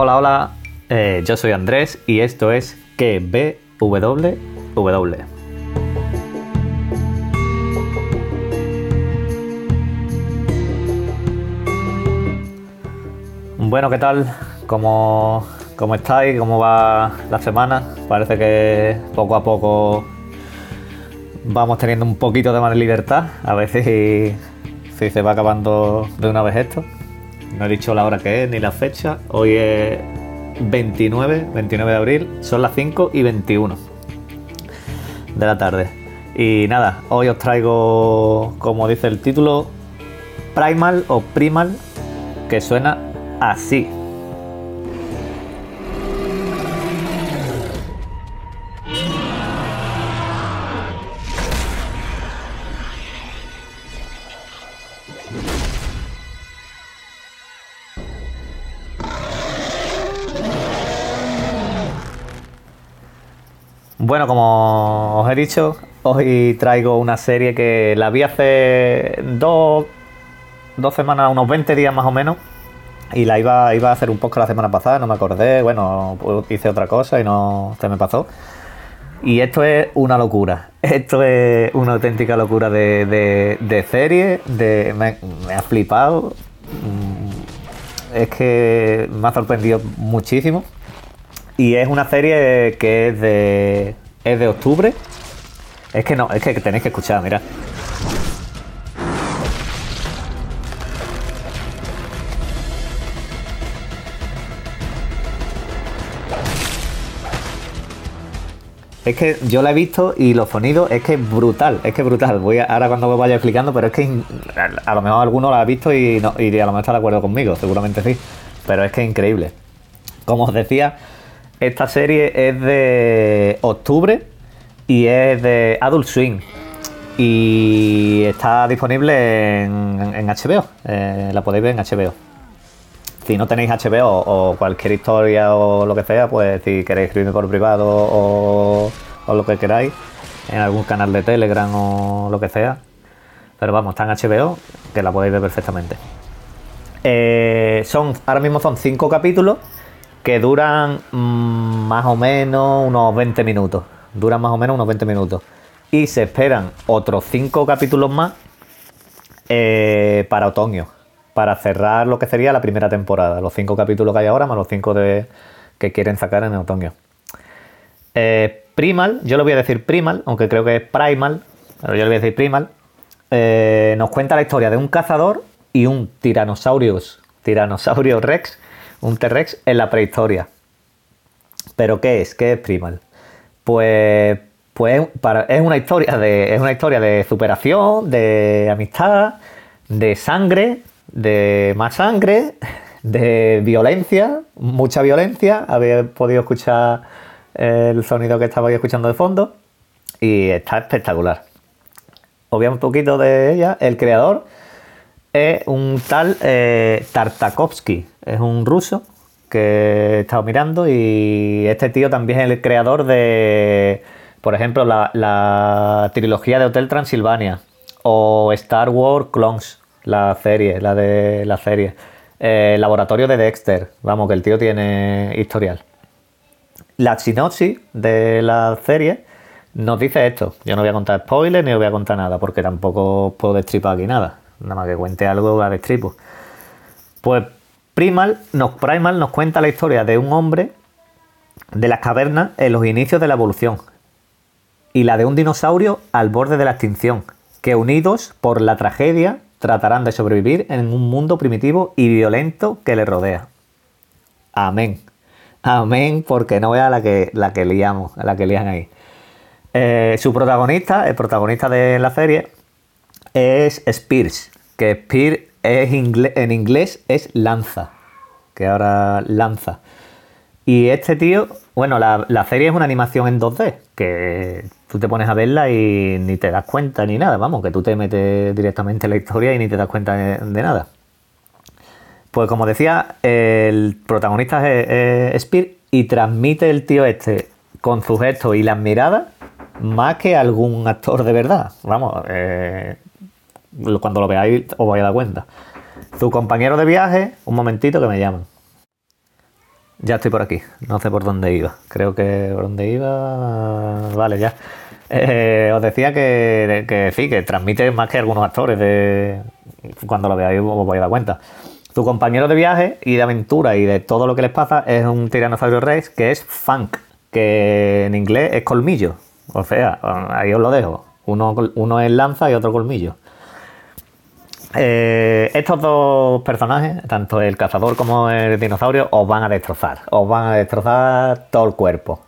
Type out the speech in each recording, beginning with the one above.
Hola, hola, eh, yo soy Andrés y esto es que BWW. Bueno, ¿qué tal? ¿Cómo, ¿Cómo estáis? ¿Cómo va la semana? Parece que poco a poco vamos teniendo un poquito de más libertad. A veces si, si se va acabando de una vez esto. No he dicho la hora que es ni la fecha. Hoy es 29, 29 de abril. Son las 5 y 21 de la tarde. Y nada, hoy os traigo, como dice el título, Primal o Primal, que suena así. Bueno, como os he dicho, hoy traigo una serie que la vi hace dos, dos semanas, unos 20 días más o menos. Y la iba, iba a hacer un poco la semana pasada, no me acordé, bueno, hice otra cosa y no se me pasó. Y esto es una locura. Esto es una auténtica locura de, de, serie. De, me, me, ha flipado. Mm, es que me ha sorprendido muchísimo. Y es una serie que es de, es de octubre. Es que no, es que tenéis que escuchar, mira. Es que yo la he visto y los sonidos es que es brutal, es que es brutal. Voy a, ahora cuando vaya explicando, pero es que a, lo mejor alguno la ha visto y, no, y a lo mejor está de acuerdo conmigo, seguramente sí. Pero es que es increíble. Como os decía, esta serie es de octubre y es de Adult Swing. Y está disponible en, HBO. Eh, la podéis ver en HBO. Si no tenéis HBO o cualquier historia o lo que sea, pues si queréis escribirme por privado o, lo que queráis, en algún canal de Telegram o lo que sea. Pero vamos, está en HBO, que la podéis ver perfectamente. Eh, son, ahora mismo son cinco capítulos que duran mmm, más o menos unos 20 minutos. Duran más o menos unos 20 minutos. Y se esperan otros 5 capítulos más eh, para otoño. Para cerrar lo que sería la primera temporada. Los 5 capítulos que hay ahora, más los 5 que quieren sacar en otoño. Eh, Primal, yo lo voy a decir Primal, aunque creo que es Primal, pero yo le voy a decir Primal. Eh, nos cuenta la historia de un cazador y un Tyrannosaurus, Tyrannosaurus Rex un T-Rex en la prehistoria. ¿Pero qué es? ¿Qué es Primal? Pues, pues para, es, una historia de, una historia de superación, de amistad, de sangre, de más sangre, de violencia, mucha violencia. Habéis podido escuchar el sonido que estabais escuchando de fondo y está espectacular. Os un poquito de ella. El creador es un tal eh, Tartakovsky, es un ruso que he estado mirando y este tío también es el creador de, por ejemplo, la, trilogía de Hotel Transilvania o Star Wars Clones, la serie, la de la serie. Eh, laboratorio de Dexter, vamos, que el tío tiene historial. La sinopsis de la serie nos dice esto. Yo no voy a contar spoilers ni os voy a contar nada porque tampoco puedo destripar aquí nada. Nada más que cuente algo a destripo. Pues Primal nos, Primal nos cuenta la historia de un hombre de las cavernas en los inicios de la evolución y la de un dinosaurio al borde de la extinción, que unidos por la tragedia tratarán de sobrevivir en un mundo primitivo y violento que le rodea. Amén. Amén, porque no vea la que, la que liamos, la que lían ahí. Eh, su protagonista, el protagonista de la serie, es Spears, que Spears es en inglés es lanza, que ahora lanza. Y este tío, bueno, la, serie es una animación en 2D, que tú te pones a verla y ni te das cuenta ni nada, vamos, que tú te metes directamente en la historia y ni te das cuenta de, nada. Pues como decía, el protagonista es, Spear y transmite el tío este con sus gestos y las miradas más que algún actor de verdad. Vamos, eh, cuando lo veáis os vais a dar cuenta. Su compañero de viaje, un momentito que me llaman. Ya estoy por aquí. No sé por dónde iba. Creo que por dónde iba. Vale, ya. Eh, os decía que, sí, que transmite más que algunos actores. Cuando lo veáis os vais a dar cuenta. Tu compañero de viaje y de aventura y de todo lo que les pasa es un tiranosaurio rex que es funk, que en inglés es colmillo. O sea, ahí os lo dejo. Uno es lanza y otro colmillo. Eh, estos dos personajes, tanto el cazador como el dinosaurio, os van a destrozar. Os van a destrozar todo el cuerpo.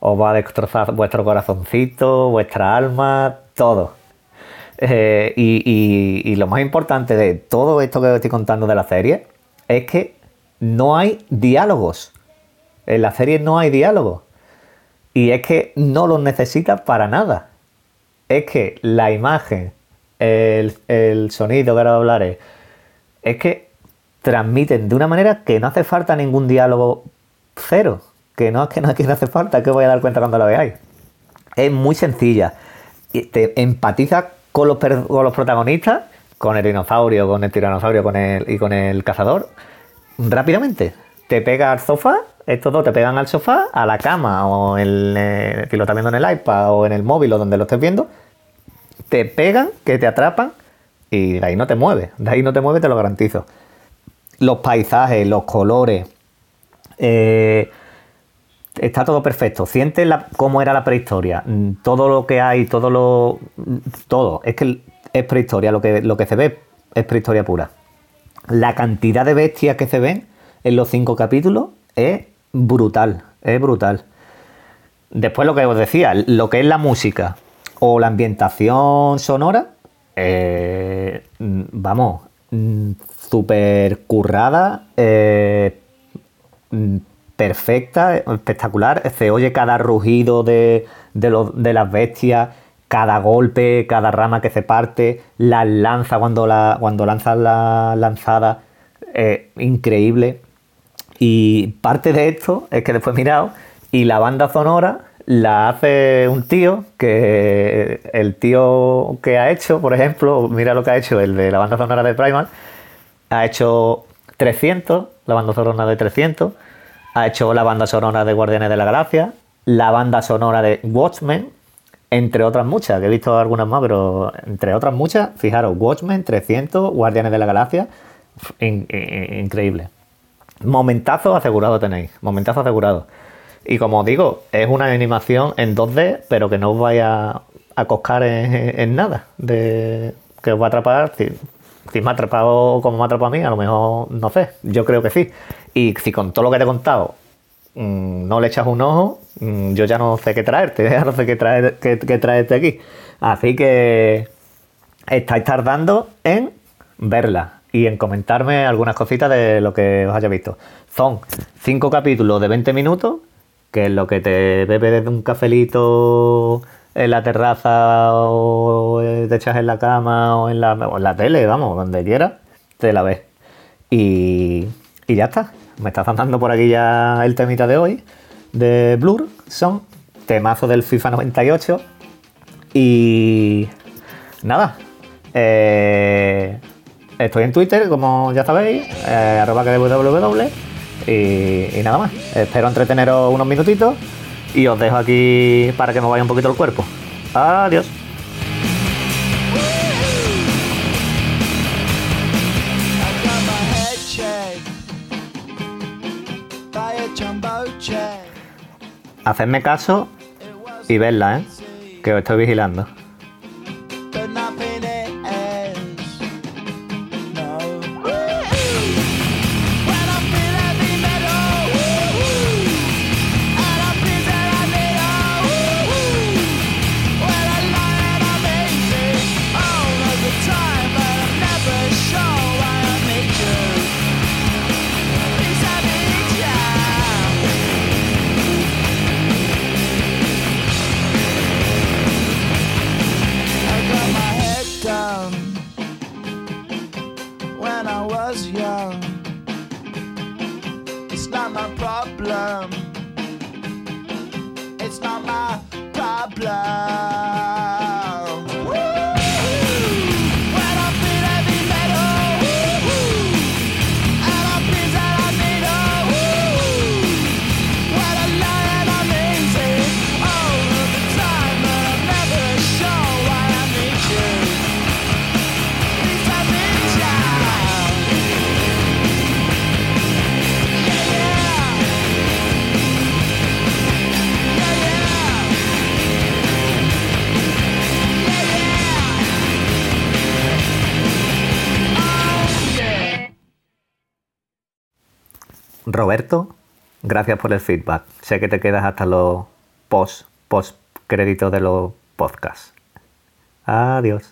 Os va a destrozar vuestro corazoncito, vuestra alma, todo. Eh, y, lo más importante de todo esto que os estoy contando de la serie es que no hay diálogos. En la serie no hay diálogos. Y es que no los necesitas para nada. Es que la imagen, el, sonido que ahora hablaré, es que transmiten de una manera que no hace falta ningún diálogo cero. Que no es que no, hace falta, que voy a dar cuenta cuando lo veáis. Es muy sencilla. Te empatiza con los, protagonistas, con el dinosaurio, con el tiranosaurio con el, y con el cazador, rápidamente. Te pega al sofá, estos dos te pegan al sofá, a la cama, o en, eh, si lo estás viendo en el iPad o en el móvil o donde lo estés viendo, te pegan, que te atrapan y de ahí no te mueves. De ahí no te mueves, te lo garantizo. Los paisajes, los colores. Eh, está todo perfecto. Siente la, cómo era la prehistoria. Mm, todo lo que hay, todo lo. Todo. Es que es prehistoria. Lo que, lo que se ve es prehistoria pura. La cantidad de bestias que se ven en los cinco capítulos es brutal. Es brutal. Después lo que os decía, lo que es la música o la ambientación sonora, eh, vamos, mm, súper currada, eh, mm, perfecta, espectacular. Se oye cada rugido de, las bestias, cada golpe, cada rama que se parte, la lanza cuando, la, cuando lanzan la lanzada, increíble. Y parte de esto es que después he mirado y la banda sonora la hace un tío que el tío que ha hecho, por ejemplo, mira lo que ha hecho el de la banda sonora de Primal, ha hecho 300, la banda sonora de 300, ha hecho la banda sonora de Guardianes de la Galaxia, la banda sonora de Watchmen, entre otras muchas, que he visto algunas más, pero entre otras muchas, fijaros, Watchmen, 300, Guardianes de la Galaxia, increíble. Momentazo asegurado tenéis, momentazo asegurado. Y como digo, es una animación en 2D, pero que no os vaya a coscar en, nada, que os va a atrapar. Si, me ha atrapado como me ha atrapado a mí, a lo mejor no sé, yo creo que sí. Y si con todo lo que te he contado mm, no le echas un ojo, mm, yo ya no sé qué traerte, ya no sé qué, traer, qué, traerte aquí. Así que estáis tardando en verla y en comentarme algunas cositas de lo que os haya visto. Son cinco capítulos de 20 minutos, que es lo que te bebe desde un cafelito en la terraza o te echas en la cama o en la, tele, vamos, donde quieras, te la ves. Y, y ya está. Me está dando por aquí ya el temita de hoy de Blur. Son temazo del FIFA 98. Y nada. Eh, estoy en Twitter, como ya sabéis, eh, arroba que www. Y, nada más. Espero entreteneros unos minutitos y os dejo aquí para que me vaya un poquito el cuerpo. Adiós. Hacedme caso y verla, ¿eh? Que os estoy vigilando. was young. It's not my problem. Roberto, gracias por el feedback. Sé que te quedas hasta los post, post créditos de los podcasts. Adiós.